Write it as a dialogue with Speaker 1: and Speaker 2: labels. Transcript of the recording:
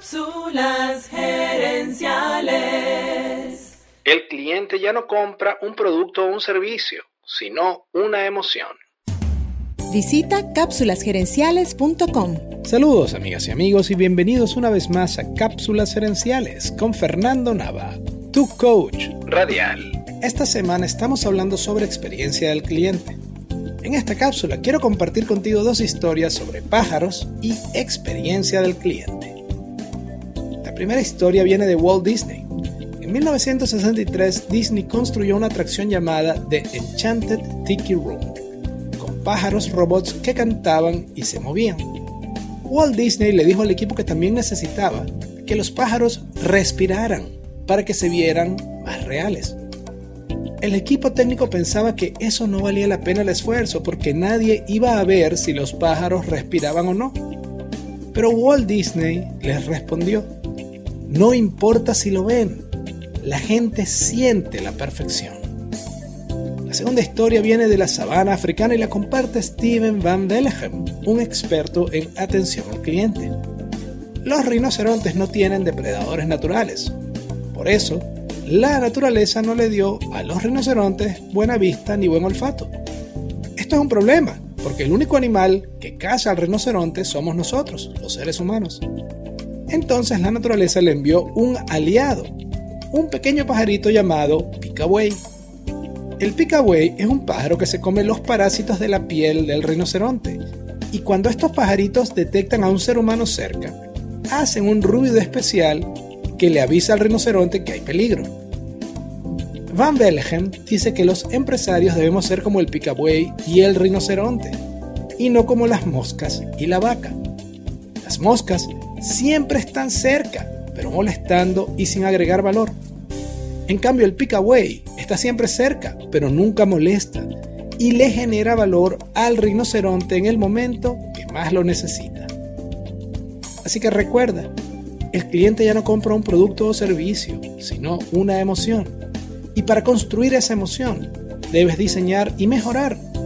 Speaker 1: Cápsulas gerenciales.
Speaker 2: El cliente ya no compra un producto o un servicio, sino una emoción.
Speaker 3: Visita cápsulasgerenciales.com.
Speaker 4: Saludos amigas y amigos y bienvenidos una vez más a Cápsulas Gerenciales con Fernando Nava, tu coach radial. Esta semana estamos hablando sobre experiencia del cliente. En esta cápsula quiero compartir contigo dos historias sobre pájaros y experiencia del cliente. Primera historia viene de Walt Disney. En 1963 Disney construyó una atracción llamada The Enchanted Tiki Room, con pájaros robots que cantaban y se movían. Walt Disney le dijo al equipo que también necesitaba que los pájaros respiraran para que se vieran más reales. El equipo técnico pensaba que eso no valía la pena el esfuerzo porque nadie iba a ver si los pájaros respiraban o no. Pero Walt Disney les respondió, no importa si lo ven, la gente siente la perfección. La segunda historia viene de la sabana africana y la comparte Steven Van Bellegem, un experto en atención al cliente. Los rinocerontes no tienen depredadores naturales. Por eso, la naturaleza no le dio a los rinocerontes buena vista ni buen olfato. Esto es un problema, porque el único animal que caza al rinoceronte somos nosotros, los seres humanos. Entonces la naturaleza le envió un aliado, un pequeño pajarito llamado picabuey. El picabuey es un pájaro que se come los parásitos de la piel del rinoceronte, y cuando estos pajaritos detectan a un ser humano cerca, hacen un ruido especial que le avisa al rinoceronte que hay peligro. Van Bellegem dice que los empresarios debemos ser como el picabuey y el rinoceronte, y no como las moscas y la vaca. Las moscas siempre están cerca, pero molestando y sin agregar valor. En cambio, el picabuey está siempre cerca, pero nunca molesta, y le genera valor al rinoceronte en el momento que más lo necesita. Así que recuerda, el cliente ya no compra un producto o servicio, sino una emoción y para construir esa emoción, debes diseñar y mejorar